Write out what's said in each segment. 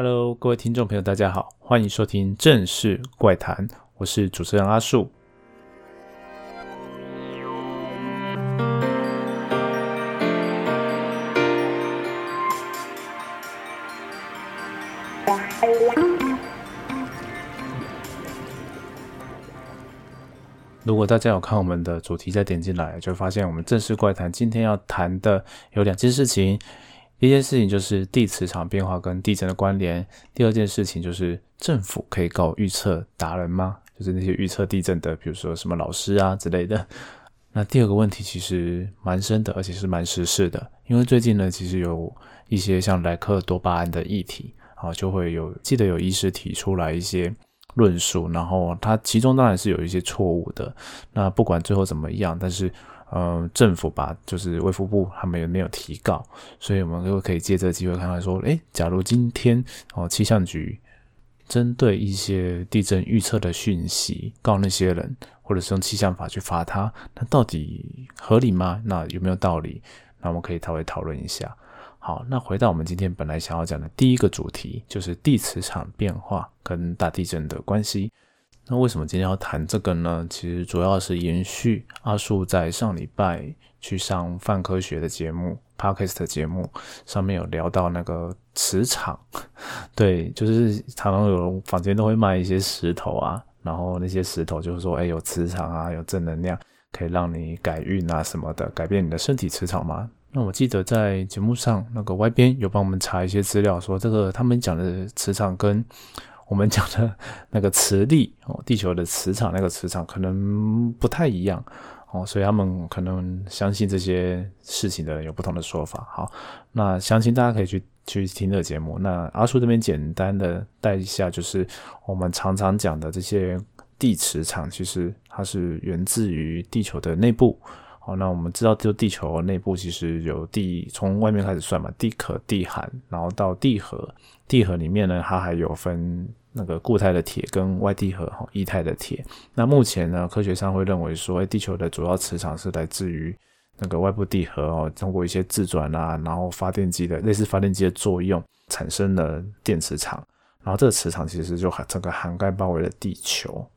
Hello，各位听众朋友，大家好，欢迎收听《正式怪谈》，我是主持人阿树。如果大家有看我们的主题，再点进来，就发现我们正式怪谈今天要谈的有两件事情。一件事情就是地磁场变化跟地震的关联。第二件事情就是政府可以告预测达人吗？就是那些预测地震的，比如说什么老师啊之类的。那第二个问题其实蛮深的，而且是蛮时事的，因为最近呢，其实有一些像莱克多巴胺的议题啊，就会有记得有医师提出来一些。论述，然后它其中当然是有一些错误的。那不管最后怎么样，但是，呃，政府吧就是卫福部他们有没有提告，所以我们就可以借这个机会看看说，诶，假如今天哦气象局针对一些地震预测的讯息告那些人，或者是用气象法去罚他，那到底合理吗？那有没有道理？那我们可以稍微讨论一下。好，那回到我们今天本来想要讲的第一个主题，就是地磁场变化跟大地震的关系。那为什么今天要谈这个呢？其实主要是延续阿树在上礼拜去上泛科学的节目，Podcast 的节目上面有聊到那个磁场。对，就是常常有坊间都会卖一些石头啊，然后那些石头就是说，哎，有磁场啊，有正能量，可以让你改运啊什么的，改变你的身体磁场吗？那我记得在节目上，那个外边有帮我们查一些资料，说这个他们讲的磁场跟我们讲的 那个磁力哦，地球的磁场那个磁场可能不太一样哦，所以他们可能相信这些事情的人有不同的说法。好，那相信大家可以去去听这个节目。那阿叔这边简单的带一下，就是我们常常讲的这些地磁场，其实它是源自于地球的内部。好，那我们知道，就地球内部其实有地，从外面开始算嘛，地壳、地寒，然后到地核，地核里面呢，它还有分那个固态的铁跟外地核，哈，液态的铁。那目前呢，科学上会认为说，地球的主要磁场是来自于那个外部地核哦，通过一些自转啊，然后发电机的类似发电机的作用，产生了电磁场，然后这个磁场其实就整个涵盖包围了地球。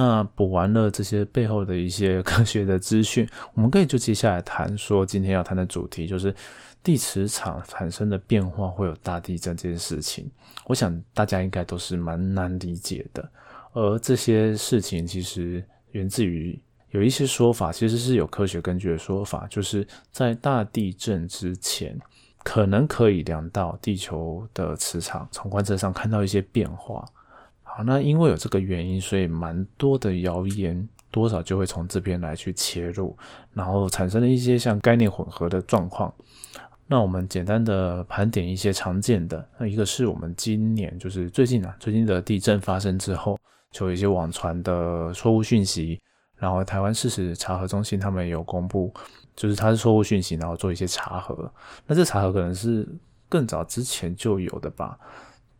那补完了这些背后的一些 科学的资讯，我们可以就接下来谈说今天要谈的主题，就是地磁场产生的变化会有大地震这件事情。我想大家应该都是蛮难理解的，而这些事情其实源自于有一些说法，其实是有科学根据的说法，就是在大地震之前，可能可以量到地球的磁场，从观测上看到一些变化。那因为有这个原因，所以蛮多的谣言多少就会从这边来去切入，然后产生了一些像概念混合的状况。那我们简单的盘点一些常见的，那一个是我们今年就是最近啊，最近的地震发生之后，就有一些网传的错误讯息，然后台湾事实查核中心他们有公布，就是它是错误讯息，然后做一些查核。那这查核可能是更早之前就有的吧。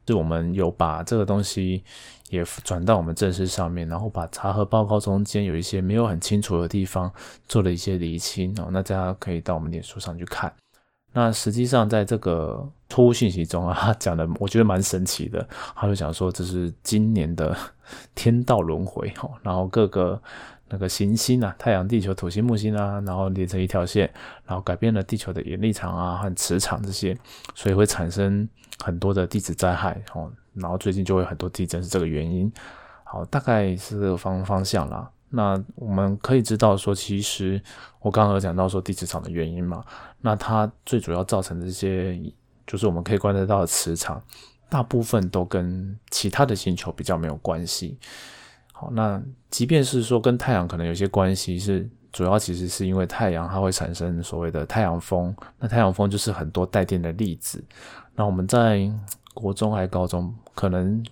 是我们有把这个东西也转到我们正式上面，然后把查核报告中间有一些没有很清楚的地方做了一些厘清哦。那大家可以到我们脸书上去看。那实际上在这个错误信息中啊，他讲的我觉得蛮神奇的。他就讲说这是今年的天道轮回哦，然后各个。那个行星啊，太阳、地球、土星、木星啊，然后连成一条线，然后改变了地球的引力场啊和磁场这些，所以会产生很多的地质灾害哦。然后最近就会很多地震是这个原因。好，大概是这个方方向啦。那我们可以知道说，其实我刚刚有讲到说地质场的原因嘛，那它最主要造成的这些，就是我们可以观测到的磁场，大部分都跟其他的星球比较没有关系。好，那即便是说跟太阳可能有些关系，是主要其实是因为太阳它会产生所谓的太阳风，那太阳风就是很多带电的粒子。那我们在国中还高中可能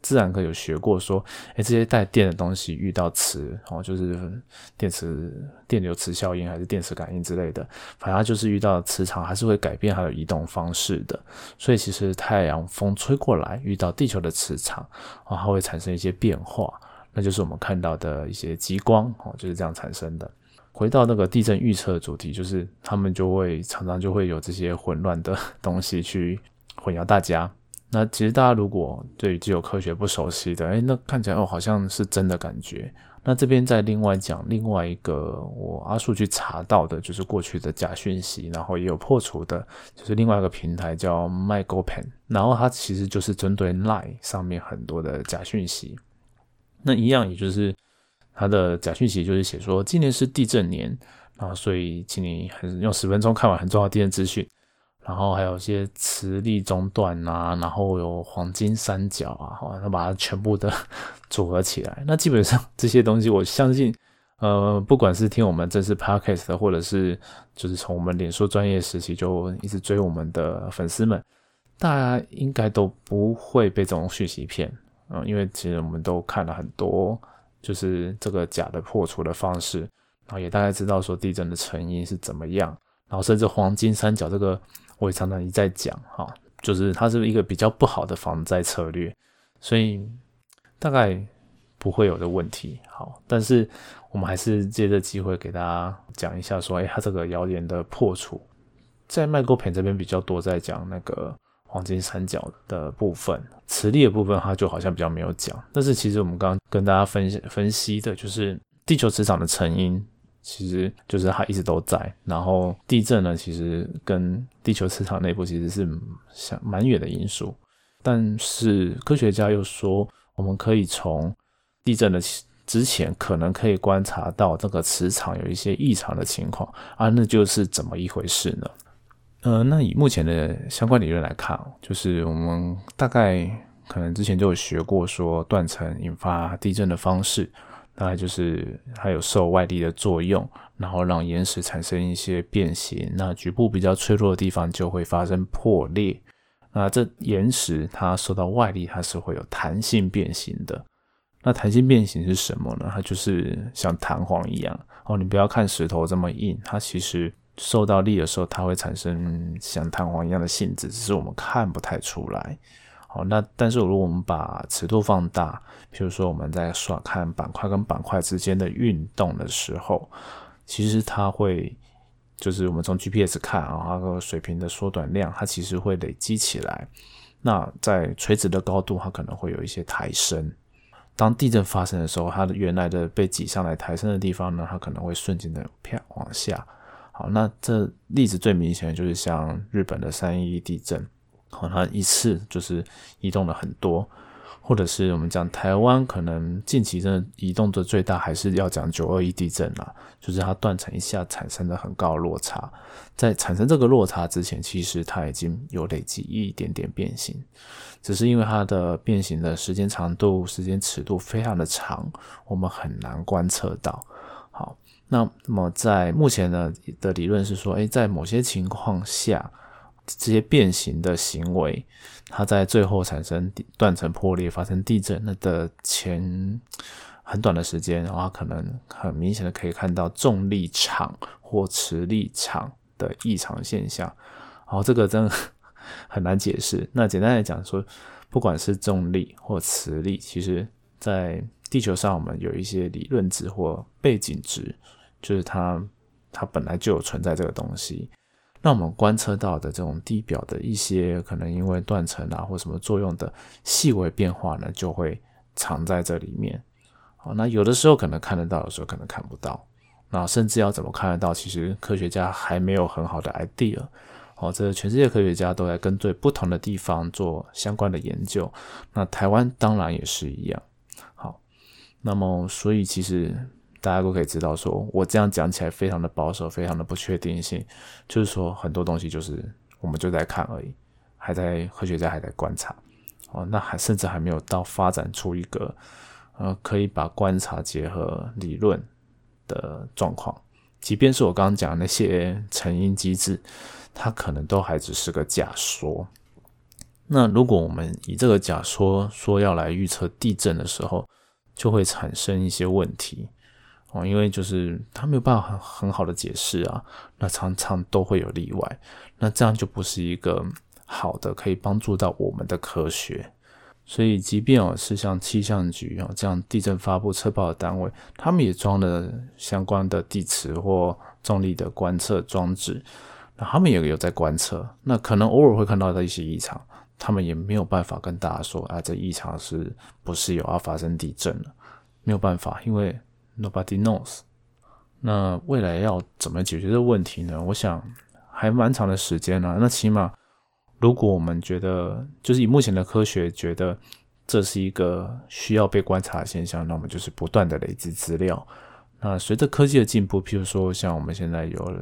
自然课有学过，说，哎，这些带电的东西遇到磁，哦，就是电磁电流磁效应还是电磁感应之类的，反正就是遇到磁场还是会改变它的移动方式的。所以其实太阳风吹过来遇到地球的磁场，啊，它会产生一些变化。那就是我们看到的一些极光哦，就是这样产生的。回到那个地震预测主题，就是他们就会常常就会有这些混乱的 东西去混淆大家。那其实大家如果对于地球科学不熟悉的，哎，那看起来哦好像是真的感觉。那这边再另外讲另外一个我阿树去查到的，就是过去的假讯息，然后也有破除的，就是另外一个平台叫 MyGoPen，然后它其实就是针对 Line 上面很多的假讯息。那一样，也就是它的假讯息就是写说今年是地震年，然后所以请你很用十分钟看完很重要的地震资讯。然后还有一些磁力中断啊，然后有黄金三角啊，好，那把它全部的 组合起来。那基本上这些东西，我相信，呃，不管是听我们正式 podcast 的，或者是就是从我们脸书专业时期就一直追我们的粉丝们，大家应该都不会被这种讯息骗，嗯，因为其实我们都看了很多，就是这个假的破除的方式，然后也大概知道说地震的成因是怎么样，然后甚至黄金三角这个。我也常常一再讲哈，就是它是一个比较不好的防灾策略，所以大概不会有的问题。好，但是我们还是借这机会给大家讲一下，说，哎，它这个谣言的破除，在麦沟片这边比较多，在讲那个黄金三角的部分，磁力的部分，它就好像比较没有讲。但是其实我们刚刚跟大家分析分析的，就是地球磁场的成因。其实就是它一直都在，然后地震呢，其实跟地球磁场内部其实是相蛮远的因素，但是科学家又说，我们可以从地震的之前可能可以观察到这个磁场有一些异常的情况啊，那就是怎么一回事呢？呃，那以目前的相关理论来看，就是我们大概可能之前就有学过，说断层引发地震的方式。大概就是它有受外力的作用，然后让岩石产生一些变形。那局部比较脆弱的地方就会发生破裂。那这岩石它受到外力，它是会有弹性变形的。那弹性变形是什么呢？它就是像弹簧一样哦。你不要看石头这么硬，它其实受到力的时候，它会产生像弹簧一样的性质，只是我们看不太出来。好，那但是如果我们把尺度放大，比如说我们在刷看板块跟板块之间的运动的时候，其实它会就是我们从 GPS 看啊，那个水平的缩短量，它其实会累积起来。那在垂直的高度，它可能会有一些抬升。当地震发生的时候，它的原来的被挤上来抬升的地方呢，它可能会瞬间的啪往下。好，那这例子最明显的就是像日本的三一地震。好，它一次就是移动了很多，或者是我们讲台湾可能近期真的移动的最大，还是要讲九二一地震啦，就是它断层一下产生的很高落差，在产生这个落差之前，其实它已经有累积一点点变形，只是因为它的变形的时间长度、时间尺度非常的长，我们很难观测到。好，那么在目前呢的理论是说，诶，在某些情况下。这些变形的行为，它在最后产生断层破裂、发生地震，那的前很短的时间，然后可能很明显的可以看到重力场或磁力场的异常现象。然后这个真的 很难解释。那简单来讲说，不管是重力或磁力，其实在地球上我们有一些理论值或背景值，就是它它本来就有存在这个东西。那我们观测到的这种地表的一些可能因为断层啊或什么作用的细微变化呢，就会藏在这里面。好，那有的时候可能看得到，有时候可能看不到。那甚至要怎么看得到，其实科学家还没有很好的 idea。好，这全世界科学家都在跟对不同的地方做相关的研究。那台湾当然也是一样。好，那么所以其实。大家都可以知道，说我这样讲起来非常的保守，非常的不确定性，就是说很多东西就是我们就在看而已，还在科学家还在观察，哦，那还甚至还没有到发展出一个呃可以把观察结合理论的状况。即便是我刚刚讲那些成因机制，它可能都还只是个假说。那如果我们以这个假说说要来预测地震的时候，就会产生一些问题。哦，因为就是他没有办法很很好的解释啊，那常常都会有例外，那这样就不是一个好的可以帮助到我们的科学。所以，即便哦是像气象局啊这样地震发布测报的单位，他们也装了相关的地磁或重力的观测装置，那他们也有在观测，那可能偶尔会看到的一些异常，他们也没有办法跟大家说啊，这异常是不是有要发生地震了？没有办法，因为 nobody knows。那未来要怎么解决这个问题呢？我想还蛮长的时间了。那起码，如果我们觉得，就是以目前的科学觉得这是一个需要被观察的现象，那我们就是不断的累积资料。那随着科技的进步，譬如说像我们现在有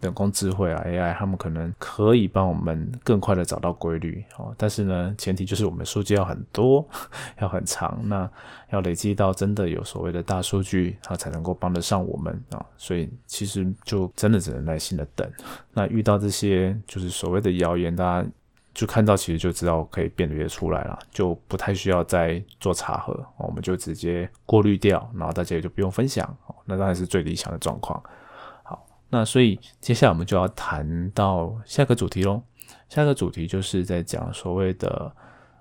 人工智慧啊 AI，他们可能可以帮我们更快的找到规律哦。但是呢，前提就是我们数据要很多，要很长，那要累积到真的有所谓的大数据，它才能够帮得上我们啊。所以其实就真的只能耐心的等。那遇到这些就是所谓的谣言，大家。就看到，其实就知道可以辨别出来了，就不太需要再做查核，我们就直接过滤掉，然后大家也就不用分享，那当然是最理想的状况。好，那所以接下来我们就要谈到下个主题喽。下个主题就是在讲所谓的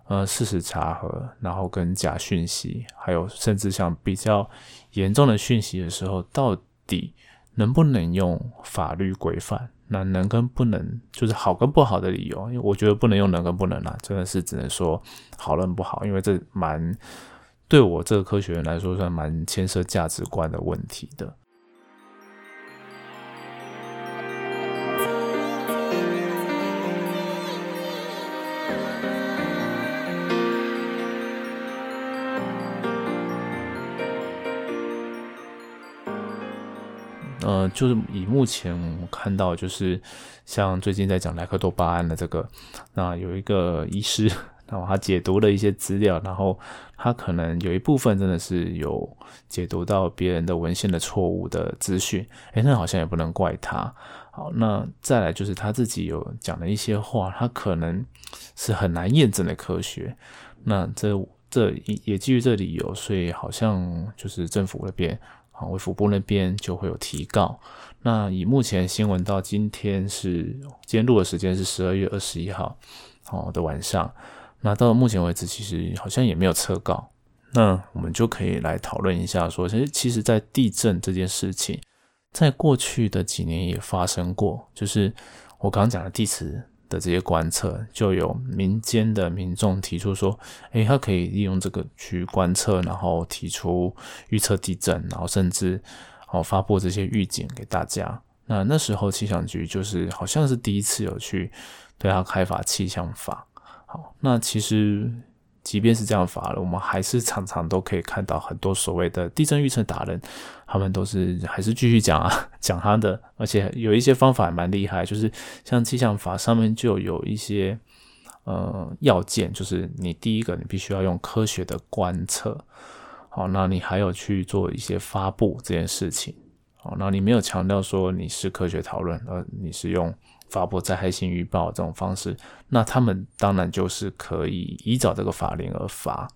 呃事实查核，然后跟假讯息，还有甚至像比较严重的讯息的时候，到底能不能用法律规范？那能跟不能，就是好跟不好的理由，因为我觉得不能用能跟不能啦，真的是只能说好跟不好，因为这蛮对我这个科学人来说算蛮牵涉价值观的问题的。就是以目前我们看到，就是像最近在讲莱克多巴胺的这个，那有一个医师，然后他解读了一些资料，然后他可能有一部分真的是有解读到别人的文献的错误的资讯，诶，那好像也不能怪他。好，那再来就是他自己有讲的一些话，他可能是很难验证的科学。那这这也基于这理由，所以好像就是政府那边。好，卫福部那边就会有提告。那以目前新闻到今天是今天录的时间是十二月二十一号，好的晚上。那到目前为止，其实好像也没有撤告。那我们就可以来讨论一下，说其实其实，在地震这件事情，在过去的几年也发生过，就是我刚刚讲的地磁。的这些观测，就有民间的民众提出说，诶，他可以利用这个去观测，然后提出预测地震，然后甚至哦发布这些预警给大家。那那时候气象局就是好像是第一次有去对他开发气象法。好，那其实。即便是这样法了，我们还是常常都可以看到很多所谓的地震预测达人，他们都是还是继续讲啊讲他的，而且有一些方法蛮厉害，就是像气象法上面就有一些呃要件，就是你第一个你必须要用科学的观测，好，那你还有去做一些发布这件事情，好，那你没有强调说你是科学讨论，而你是用。发布灾害性预报这种方式，那他们当然就是可以依照这个法令而罚。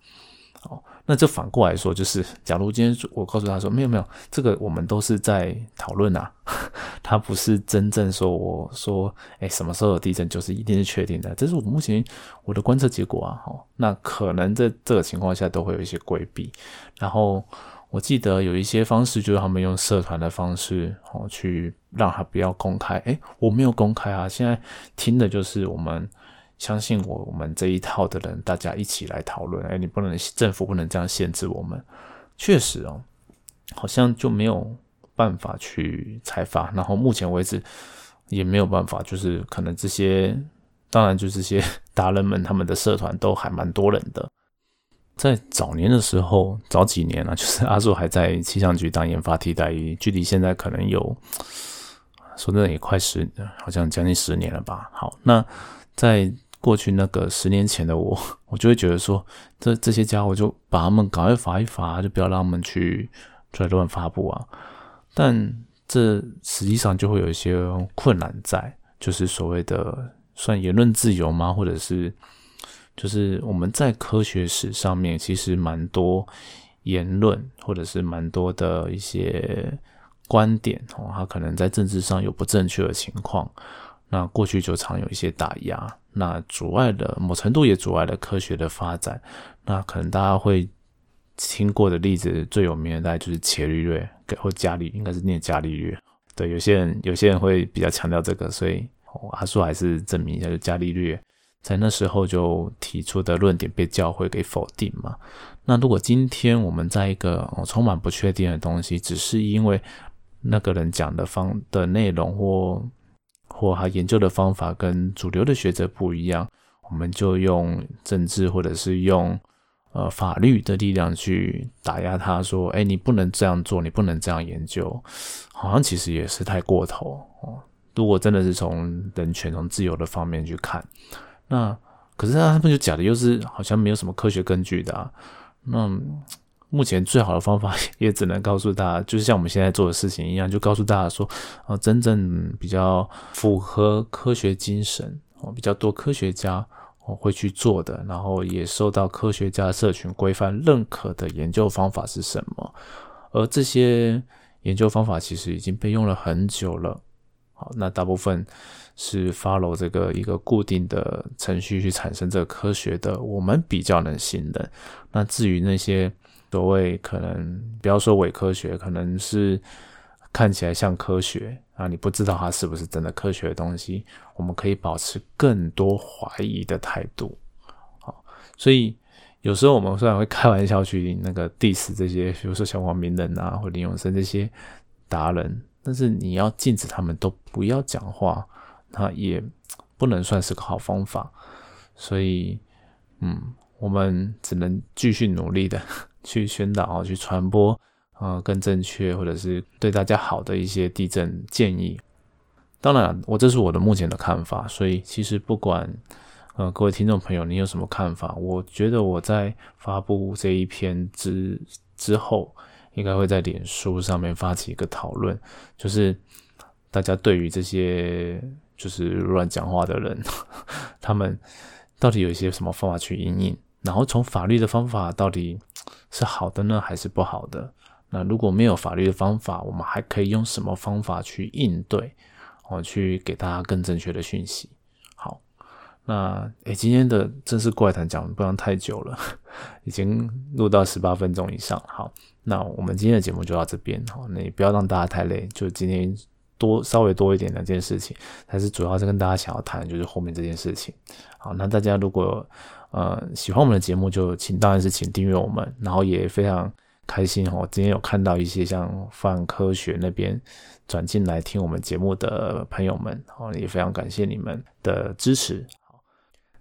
哦，那这反过来说，就是假如今天我告诉他说，没有没有，这个我们都是在讨论啊，他不是真正说我说，哎，什么时候有地震就是一定是确定的，这是我目前我的观测结果啊。哦，那可能在这个情况下都会有一些规避，然后。我记得有一些方式，就是他们用社团的方式，哦，去让他不要公开。诶，我没有公开啊，现在听的就是我们相信我，我们这一套的人，大家一起来讨论。诶，你不能政府不能这样限制我们。确实哦，好像就没有办法去采访，然后目前为止也没有办法，就是可能这些，当然就这些 达人们，他们的社团都还蛮多人的。在早年的时候，早几年啊，就是阿叔还在气象局当研发替代役，距离现在可能有说真的也快十，好像将近十年了吧。好，那在过去那个十年前的我，我就会觉得说，这这些家伙就把他们赶快罚一罚，就不要让他们去出来乱发布啊。但这实际上就会有一些困难在，就是所谓的算言论自由吗？或者是？就是我们在科学史上面，其实蛮多言论，或者是蛮多的一些观点哦，它可能在政治上有不正确的情况，那过去就常有一些打压，那阻碍了某程度也阻碍了科学的发展。那可能大家会听过的例子最有名的，大概就是伽利略或伽利，应该是念伽利略。对，有些人有些人会比较强调这个，所以阿叔还是证明一下，就伽利略。在那时候就提出的论点被教会给否定嘛。那如果今天我们在一个充满不确定的东西，只是因为那个人讲的方的内容或或他研究的方法跟主流的学者不一样，我们就用政治或者是用呃法律的力量去打压他，说：“哎，你不能这样做，你不能这样研究。”好像其实也是太过头哦。如果真的是从人权、从自由的方面去看，那可是他们就讲的又是好像没有什么科学根据的啊。那目前最好的方法也只能告诉大家，就是像我们现在做的事情一样，就告诉大家说，呃，真正比较符合科学精神哦，比较多科学家哦会去做的，然后也受到科学家社群规范认可的研究方法是什么？而这些研究方法其实已经被用了很久了。好，那大部分是 follow 这个一个固定的程序去产生这个科学的，我们比较能信任。那至于那些所谓可能不要说伪科学，可能是看起来像科学啊，你不知道它是不是真的科学的东西，我们可以保持更多怀疑的态度。好，所以有时候我们虽然会开玩笑去那个 diss 这些，比如说小黄名人啊，或林永生这些达人。但是你要禁止他们都不要讲话，那也不能算是个好方法。所以，嗯，我们只能继续努力的 去宣导、去传播，啊，更正确或者是对大家好的一些地震建议。当然，我这是我的目前的看法。所以，其实不管，呃，各位听众朋友，你有什么看法？我觉得我在发布这一篇之之后。应该会在脸书上面发起一个讨论，就是大家对于这些就是乱讲话的人，他们到底有一些什么方法去应应？然后从法律的方法到底是好的呢，还是不好的？那如果没有法律的方法，我们还可以用什么方法去应对？哦，去给大家更正确的讯息。好，那诶，今天的正式怪谈讲不然太久了，已经录到十八分钟以上。好。那我们今天的节目就到这边好，那也不要让大家太累，就今天多稍微多一点两件事情，但是主要是跟大家想要谈就是后面这件事情。好，那大家如果呃喜欢我们的节目，就请当然是请订阅我们，然后也非常开心哦，今天有看到一些像泛科学那边转进来听我们节目的朋友们，哦，也非常感谢你们的支持。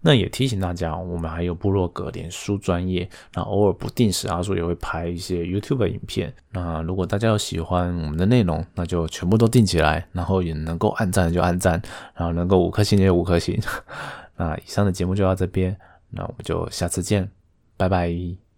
那也提醒大家，我们还有部落格、脸书专业，那偶尔不定时阿叔也会拍一些 YouTube 影片。那如果大家有喜欢我们的内容，那就全部都定起来，然后也能够按赞就按赞，然后能够五颗星就五颗星。那以上的节目就到这边，那我们就下次见，拜拜。